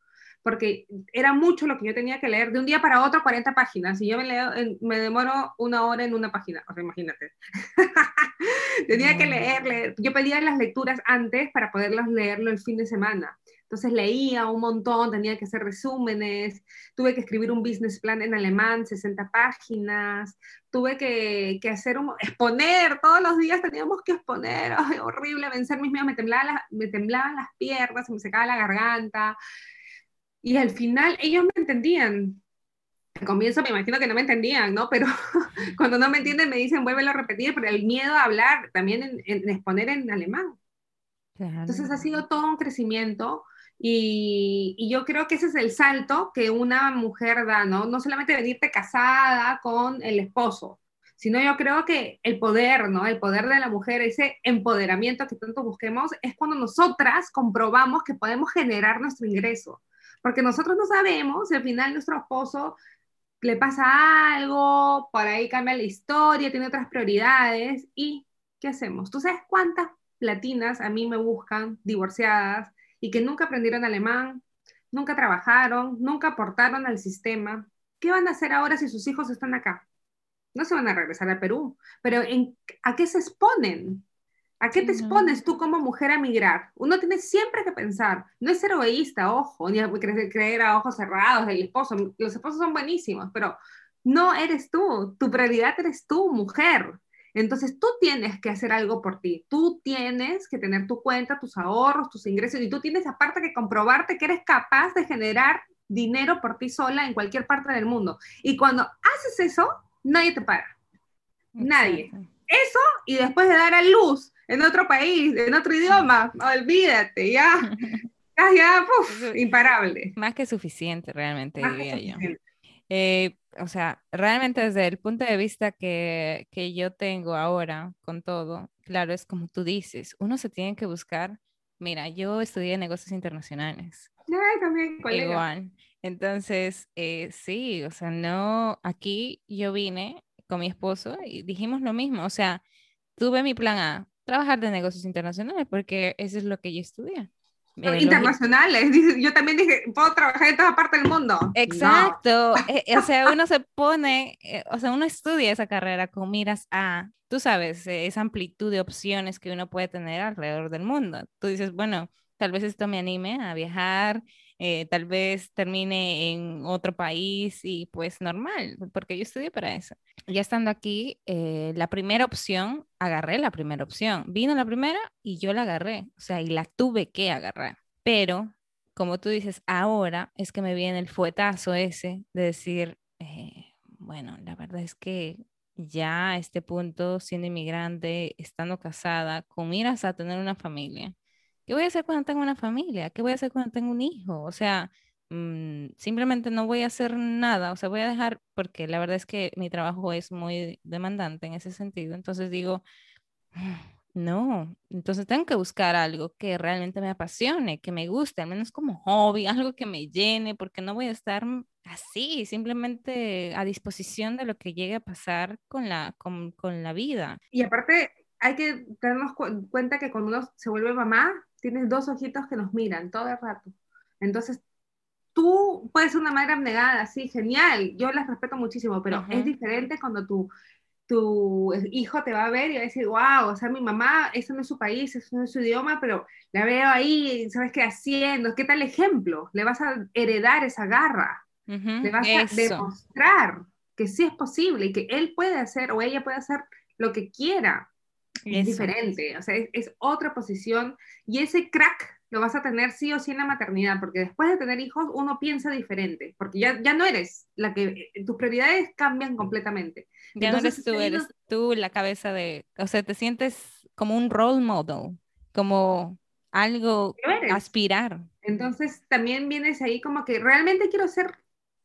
porque era mucho lo que yo tenía que leer de un día para otro 40 páginas y yo me, leo, me demoro una hora en una página, o sea, imagínate. tenía que leer, leer, yo pedía las lecturas antes para poderlas leerlo el fin de semana. Entonces leía un montón, tenía que hacer resúmenes, tuve que escribir un business plan en alemán, 60 páginas, tuve que, que hacer un, exponer, todos los días teníamos que exponer, horrible, vencer mis miedos, me temblaban, me temblaban las piernas, se me secaba la garganta, y al final ellos me entendían. Al comienzo me imagino que no me entendían, ¿no? Pero cuando no me entienden me dicen, vuélvelo a repetir, pero el miedo a hablar, también en, exponer en alemán. Entonces ha sido todo un crecimiento y, y, yo creo que ese es el salto que una mujer da, ¿no? No solamente venirte casada con el esposo, sino yo creo que el poder, ¿no? El poder de la mujer, ese empoderamiento que tanto busquemos, es cuando nosotras comprobamos que podemos generar nuestro ingreso porque nosotros no sabemos si al final nuestro esposo le pasa algo, por ahí cambia la historia, tiene otras prioridades y ¿qué hacemos? ¿Tú sabes cuántas latinas a mí me buscan divorciadas y que nunca aprendieron alemán, nunca trabajaron, nunca aportaron al sistema? ¿Qué van a hacer ahora si sus hijos están acá? No se van a regresar a Perú, pero ¿a qué se exponen? ¿A qué te expones tú como mujer a migrar? Uno tiene siempre que pensar, no es ser egoísta, ojo, ni a creer a ojos cerrados del esposo. Los esposos son buenísimos, pero no eres tú, tu prioridad eres tú, mujer. Entonces tú tienes que hacer algo por ti, tú tienes que tener tu cuenta, tus ahorros, tus ingresos y tú tienes aparte que comprobarte que eres capaz de generar dinero por ti sola en cualquier parte del mundo. Y cuando haces eso, nadie te para. Nadie. Eso y después de dar a luz en otro país, en otro idioma, olvídate, ya, ya, ya imparable. Más que suficiente, realmente, diría yo. Eh, o sea, realmente desde el punto de vista que, que, yo tengo ahora con todo, claro, es como tú dices, uno se tiene que buscar, mira, yo estudié negocios internacionales. Ay, también, colega. Igual. Entonces, eh, sí, o sea, no, aquí yo vine con mi esposo y dijimos lo mismo, o sea, tuve mi plan A, trabajar de negocios internacionales, porque eso es lo que yo estudié. eh, internacionales. Yo también dije, puedo trabajar en toda parte del mundo. Exacto. Eh, eh, o sea, uno se pone, o sea, uno estudia esa carrera con miras a, tú sabes, esa amplitud de opciones que uno puede tener alrededor del mundo. Tú dices, bueno, tal vez esto me anime a viajar, tal vez termine en otro país y pues normal, porque yo estudié para eso. Ya estando aquí, la primera opción, agarré la primera opción. Vino la primera y yo la agarré, o sea, y la tuve que agarrar. Pero, como tú dices, ahora es que me viene el fuetazo ese de decir, eh, bueno, la verdad es que ya a este punto, siendo inmigrante, estando casada, con miras a tener una familia, ¿qué voy a hacer cuando tenga una familia? ¿Qué voy a hacer cuando tenga un hijo? O sea, mm, simplemente no voy a hacer nada, o sea, voy a dejar, porque la verdad es que mi trabajo es muy demandante en ese sentido, entonces digo, no, entonces tengo que buscar algo que realmente me apasione, que me guste, al menos como hobby, algo que me llene, porque no voy a estar así, simplemente a disposición de lo que llegue a pasar con la, con, la vida. Y aparte, hay que tenernos cuenta que cuando uno se vuelve mamá, tienes dos ojitos que nos miran todo el rato. Entonces, tú puedes ser una madre abnegada, sí, genial, yo las respeto muchísimo, pero es diferente cuando tú tu hijo te va a ver y va a decir, wow, o sea, mi mamá, eso no es su país, eso no es su idioma, pero la veo ahí, ¿sabes qué haciendo? ¿Qué tal ejemplo? Le vas a heredar esa garra, le vas a demostrar que sí es posible y que él puede hacer o ella puede hacer lo que quiera. Es diferente, o sea, es, es otra posición y ese crack lo vas a tener sí o sí en la maternidad, porque después de tener hijos uno piensa diferente, porque ya, ya no eres la que, tus prioridades cambian completamente. Ya no eres tú, eres tú la cabeza de, o sea, te sientes como un role model, como algo aspirar. Entonces también vienes ahí como que realmente quiero ser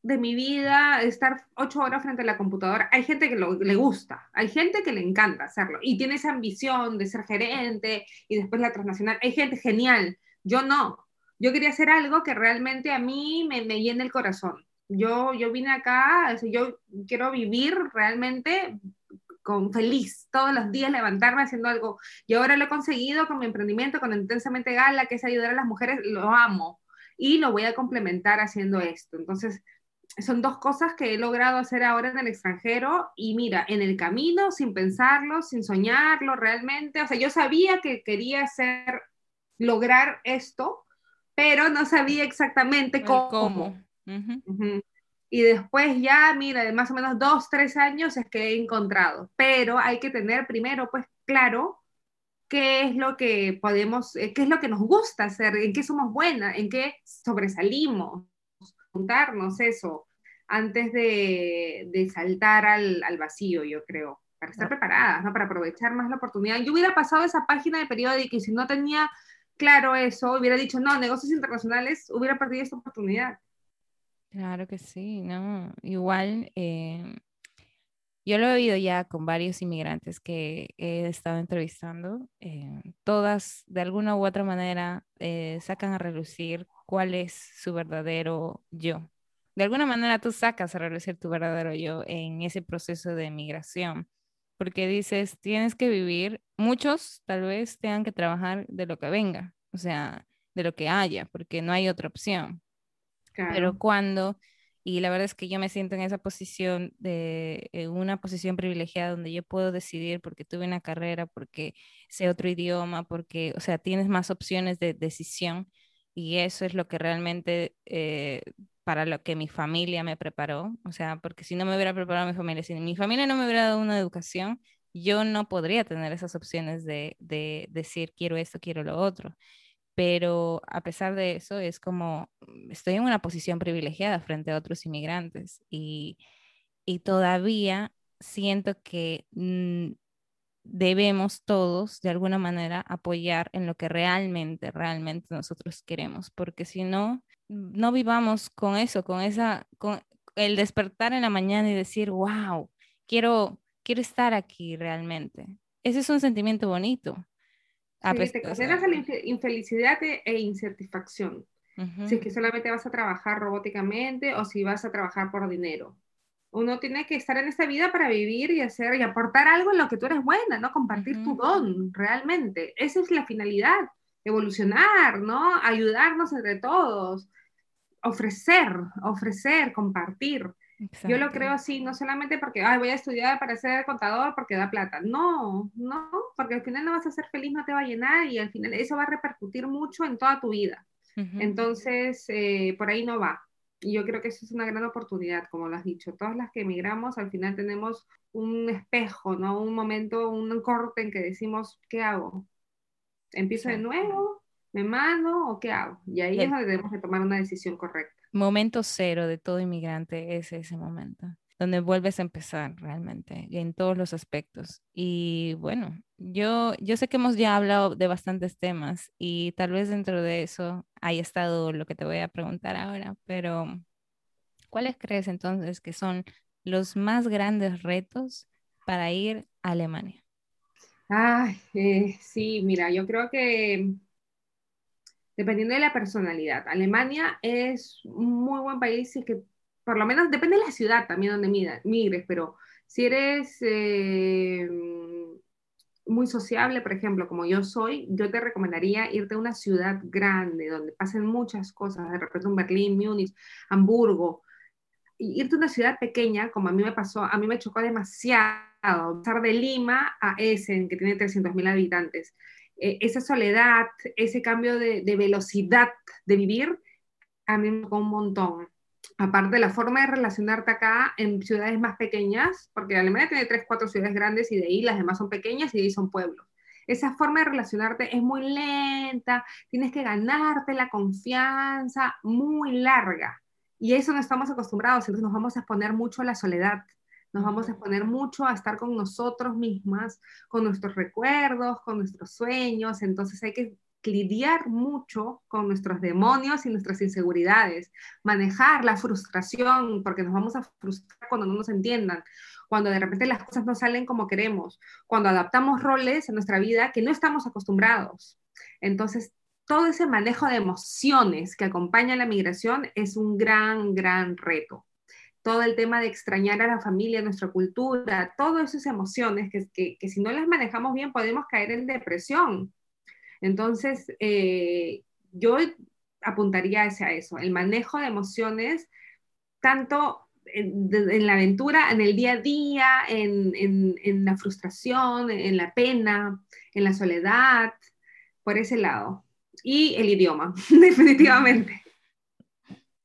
de mi vida estar ocho horas frente a la computadora. Hay gente que le gusta, hay gente que le encanta hacerlo y tiene esa ambición de ser gerente y después la transnacional. Hay gente genial, yo no. Yo quería hacer algo que realmente a mí me, me llene el corazón. Yo, yo vine acá, yo quiero vivir realmente con feliz, todos los días levantarme haciendo algo. Y ahora lo he conseguido con mi emprendimiento, con Intensamente Gala, que es ayudar a las mujeres, lo amo. Y lo voy a complementar haciendo esto. Entonces, son dos cosas que he logrado hacer ahora en el extranjero y mira, en el camino, sin pensarlo, sin soñarlo realmente, o sea, yo sabía que quería hacer lograr esto, pero no sabía exactamente cómo. Y después ya, mira, de más o menos dos, tres años es que he encontrado, pero hay que tener primero, pues claro, qué es lo que podemos, eh, qué es lo que nos gusta hacer, en qué somos buenas, en qué sobresalimos, juntarnos eso, antes de, de saltar al, al, vacío, yo creo, para estar preparadas, ¿no? para aprovechar más la oportunidad. Yo hubiera pasado esa página de periódico y si no tenía claro eso, hubiera dicho, no, negocios internacionales, hubiera perdido esta oportunidad. Claro que sí, no, igual eh, yo lo he oído ya con varios inmigrantes que he estado entrevistando, eh, todas de alguna u otra manera eh, sacan a relucir cuál es su verdadero yo. De alguna manera tú sacas a relucir tu verdadero yo en ese proceso de migración porque dices, tienes que vivir, muchos tal vez tengan que trabajar de lo que venga, o sea, de lo que haya, porque no hay otra opción. Pero cuando, y la verdad es que yo me siento en esa posición de una posición privilegiada donde yo puedo decidir porque tuve una carrera, porque sé otro idioma, porque, o sea, tienes más opciones de decisión y eso es lo que realmente eh, para lo que mi familia me preparó, o sea, porque si no me hubiera preparado mi familia, si mi familia no me hubiera dado una educación, yo no podría tener esas opciones de, de decir quiero esto, quiero lo otro. Pero a pesar de eso, es como estoy en una posición privilegiada frente a otros inmigrantes y, y todavía siento que mm, debemos todos de alguna manera apoyar en lo que realmente, realmente nosotros queremos, porque si no, no vivamos con eso, con esa, con el despertar en la mañana y decir, wow, quiero, quiero estar aquí realmente. Ese es un sentimiento bonito. Sí, te condenas a la infelicidad e, e insatisfacción. Si es que solamente vas a trabajar robóticamente o si vas a trabajar por dinero. Uno tiene que estar en esta vida para vivir y hacer y aportar algo en lo que tú eres buena, ¿no? Compartir tu don, realmente. Esa es la finalidad. evolucionar, ¿no? Ayudarnos entre todos, ofrecer, ofrecer, compartir. Yo lo creo así, no solamente porque Ay, voy a estudiar para ser contador porque da plata. No, no, porque al final no vas a ser feliz, no te va a llenar y al final eso va a repercutir mucho en toda tu vida. Entonces, eh, por ahí no va. Y yo creo que eso es una gran oportunidad, como lo has dicho. Todas las que emigramos, al final tenemos un espejo, ¿no? Un momento, un corte en que decimos, ¿qué hago? ¿Empiezo de nuevo? ¿Me mando o qué hago? Y ahí es donde tenemos que tomar una decisión correcta. Momento cero de todo inmigrante es ese momento, donde vuelves a empezar realmente, en todos los aspectos. Y bueno, yo, yo sé que hemos ya hablado de bastantes temas y tal vez dentro de eso haya estado lo que te voy a preguntar ahora, pero ¿cuáles crees entonces que son los más grandes retos para ir a Alemania? Ay, eh, sí, mira, yo creo que dependiendo de la personalidad, Alemania es un muy buen país y que por lo menos depende de la ciudad también donde migres, pero si eres eh, muy sociable, por ejemplo, como yo soy, yo te recomendaría irte a una ciudad grande donde pasen muchas cosas, de repente un Berlín, Múnich, Hamburgo, irte a una ciudad pequeña, como a mí me pasó, a mí me chocó demasiado pasar de Lima a Essen, que tiene 300.000 habitantes. E, esa soledad, ese cambio de, de, velocidad de vivir, a mí me chocó un montón. Aparte, la forma de relacionarte acá en ciudades más pequeñas, porque Alemania tiene tres, cuatro ciudades grandes y de ahí las demás son pequeñas y de ahí son pueblos. Esa forma de relacionarte es muy lenta, tienes que ganarte la confianza muy larga. Y eso no estamos acostumbrados, entonces nos vamos a exponer mucho a la soledad, nos vamos a exponer mucho a estar con nosotros mismas, con nuestros recuerdos, con nuestros sueños, entonces hay que lidiar mucho con nuestros demonios y nuestras inseguridades, manejar la frustración, porque nos vamos a frustrar cuando no nos entiendan, cuando de repente las cosas no salen como queremos, cuando adaptamos roles en nuestra vida que no estamos acostumbrados. Entonces, todo ese manejo de emociones que acompaña la migración es un gran, gran reto. Todo el tema de extrañar a la familia, nuestra cultura, todas esas emociones que, que, si no las manejamos bien podemos caer en depresión. Entonces, eh, yo apuntaría hacia eso, el manejo de emociones, tanto en, la aventura, en el día a día, en, en la frustración, en la pena, en la soledad, por ese lado y el idioma, definitivamente.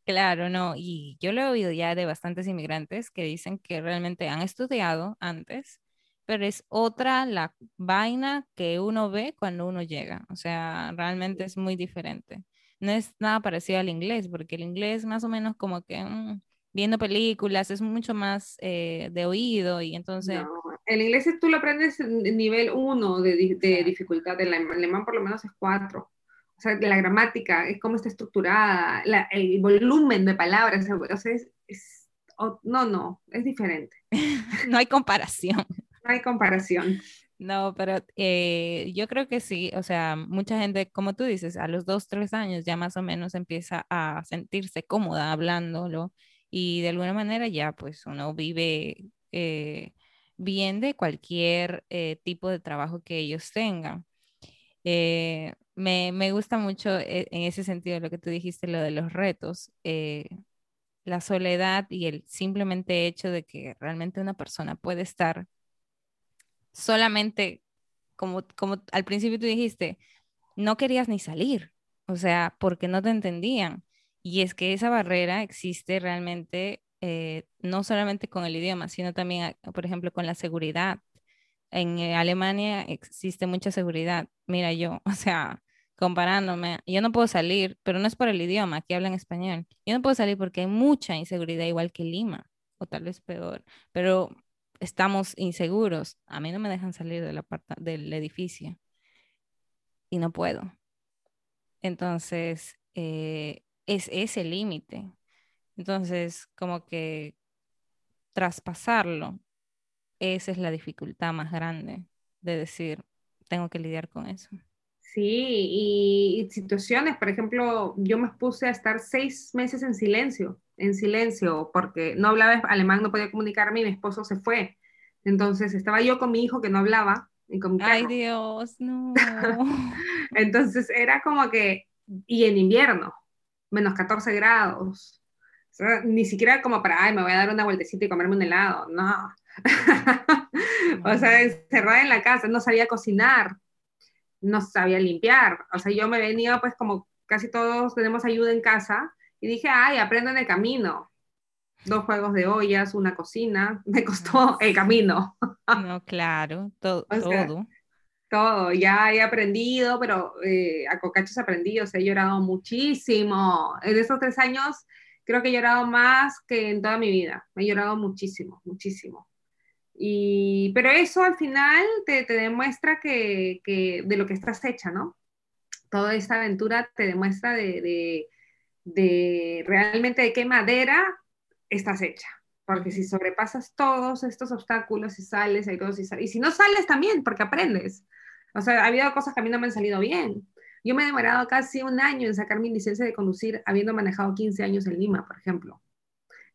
Claro, no, y yo lo he oído ya de bastantes inmigrantes que dicen que realmente han estudiado antes, pero es otra la vaina que uno ve cuando uno llega, o sea, realmente es muy diferente. No es nada parecido al inglés, porque el inglés más o menos como que mm, viendo películas es mucho más eh, de oído y entonces... No, el inglés tú lo aprendes en nivel 1 de, de dificultad, el alemán por lo menos es 4 o sea, la gramática, cómo está estructurada, el volumen de palabras, o sea, es, no, no, es diferente. no hay comparación. Hay comparación. No, pero eh, yo creo que sí, o sea, mucha gente, como tú dices, a los dos, tres años ya más o menos empieza a sentirse cómoda hablándolo y de alguna manera ya pues uno vive eh, bien de cualquier eh, tipo de trabajo que ellos tengan. Eh, me, me, gusta mucho en ese sentido lo que tú dijiste, lo de los retos, la soledad y el simplemente hecho de que realmente una persona puede estar solamente, como, como al principio tú dijiste, no querías ni salir, o sea, porque no te entendían. Y es que esa barrera existe realmente no solamente con el idioma, sino también, por ejemplo, con la seguridad en eh, Alemania existe mucha seguridad. Mira, yo, o sea, comparándome, yo no puedo salir, pero no es por el idioma, aquí hablan español. Yo no puedo salir porque hay mucha inseguridad, igual que Lima, o tal vez peor, pero estamos inseguros. A mí no me dejan salir de la del edificio y no puedo. Entonces, eh, es ese límite. Entonces, como que traspasarlo esa es la dificultad más grande de decir, tengo que lidiar con eso. Sí, y, situaciones, por ejemplo, yo me puse a estar seis meses en silencio, en silencio, porque no hablaba alemán, no podía comunicarme y mi esposo se fue. Entonces estaba yo con mi hijo que no hablaba y con mi Ay. Dios, no. Entonces era como que, y en invierno, menos 14 grados. O sea, ni siquiera como para, ay, me voy a dar una vueltecita y comerme un helado. No. o sea, encerrada en la casa, no sabía cocinar, no sabía limpiar. O sea, yo me venía, pues como casi todos tenemos ayuda en casa, y dije, ay, aprendo en el camino. Dos juegos de ollas, una cocina, me costó el camino. No, claro, to- O sea, todo. todo, ya he aprendido, pero eh, a cocachos aprendí, o sea, he llorado muchísimo. En estos tres años creo que he llorado más que en toda mi vida. He llorado muchísimo, muchísimo. Y, pero eso al final te, te demuestra que, que de lo que estás hecha, ¿no? Toda esta aventura te demuestra de, de, de realmente de qué madera estás hecha. Porque si sobrepasas todos estos obstáculos y sales y, sales, y si no sales también, porque aprendes. O sea, ha habido cosas que a mí no me han salido bien. Yo me he demorado casi un año en sacar mi licencia de conducir habiendo manejado 15 años en Lima, por ejemplo.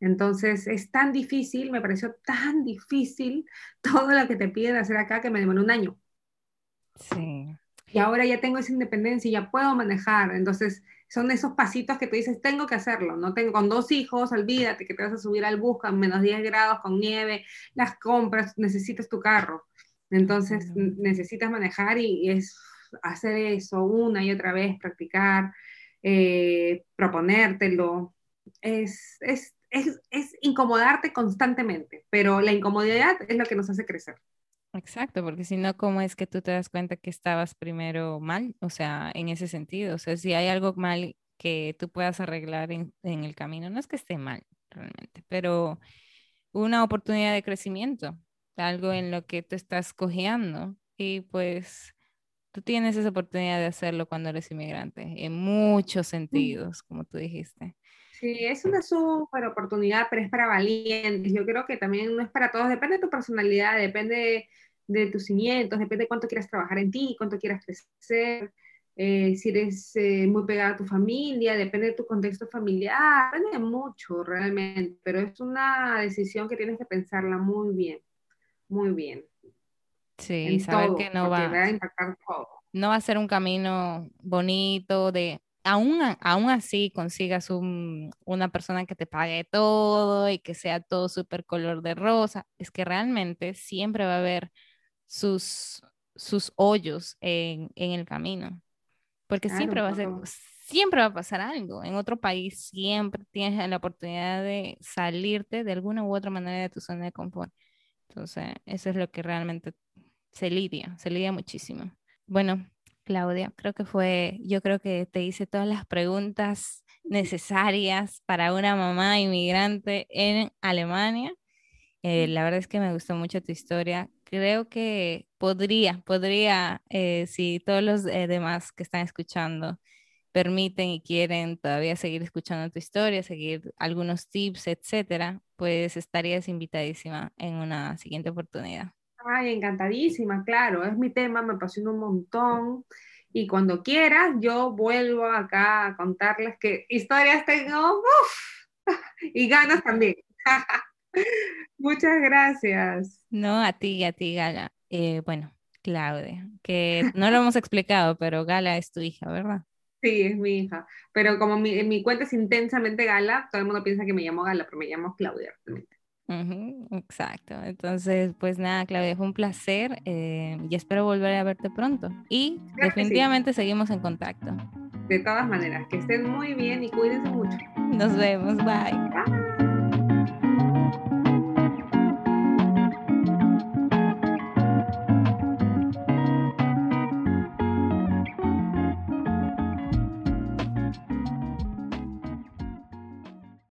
Entonces es tan difícil, me pareció tan difícil todo lo que te piden hacer acá que me demoró un año. Sí. Y ahora ya tengo esa independencia y ya puedo manejar. Entonces son esos pasitos que tú dices, tengo que hacerlo. No tengo con dos hijos, olvídate que te vas a subir al bus con menos 10 grados, con nieve, las compras, necesitas tu carro. Entonces necesitas manejar y, y es hacer eso una y otra vez, practicar, eh, proponértelo. Es, es, es, es incomodarte constantemente, pero la incomodidad es lo que nos hace crecer. Exacto, porque si no, ¿cómo es que tú te das cuenta que estabas primero mal? O sea, en ese sentido, o sea, si hay algo mal que tú puedas arreglar en, en el camino, no es que esté mal realmente, pero una oportunidad de crecimiento, algo en lo que tú estás cojeando y pues tú tienes esa oportunidad de hacerlo cuando eres inmigrante, en muchos sentidos, como tú dijiste. Sí, es una súper oportunidad, pero es para valientes. Yo creo que también no es para todos, depende de tu personalidad, depende de, tus cimientos, depende de cuánto quieras trabajar en ti, cuánto quieras crecer, eh, si eres eh, muy pegada a tu familia, depende de tu contexto familiar, depende de mucho realmente, pero es una decisión que tienes que pensarla muy bien, muy bien, Sí, en saber todo, que no va, va a impactar todo. no va a ser un camino bonito de, aún, aún así consigas un- una persona que te pague todo y que sea todo súper color de rosa, es que realmente siempre va a haber sus, sus hoyos en, en el camino, porque siempre va a ser, siempre va a pasar algo. En otro país siempre tienes la oportunidad de salirte de alguna u otra manera de tu zona de confort. Entonces, eso es lo que realmente se lidia, se lidia muchísimo. Bueno, Claudia, creo que fue, yo creo que te hice todas las preguntas necesarias para una mamá inmigrante en Alemania. Eh, la verdad es que me gustó mucho tu historia. Creo que podría, podría, eh, si todos los eh, demás que están escuchando permiten y quieren todavía seguir escuchando tu historia, seguir algunos tips, etcétera, pues estarías invitadísima en una siguiente oportunidad. Ay, encantadísima, claro, es mi tema, me apasiona un montón. Y cuando quieras, yo vuelvo acá a contarles qué historias tengo uf, y ganas también. Muchas gracias. No, a ti, a ti, Gala. Eh, bueno, Claudia, que no lo hemos explicado, pero Gala es tu hija, ¿verdad? Sí, es mi hija. Pero como mi, mi cuenta es intensamente Gala, todo el mundo piensa que me llamo Gala, pero me llamo Claudia. realmente. Exacto. Entonces, pues nada, Claudia, fue un placer eh, y espero volver a verte pronto. Y Claro que sí. definitivamente seguimos en contacto. De todas maneras, que estén muy bien y cuídense mucho. Nos vemos, bye. Bye.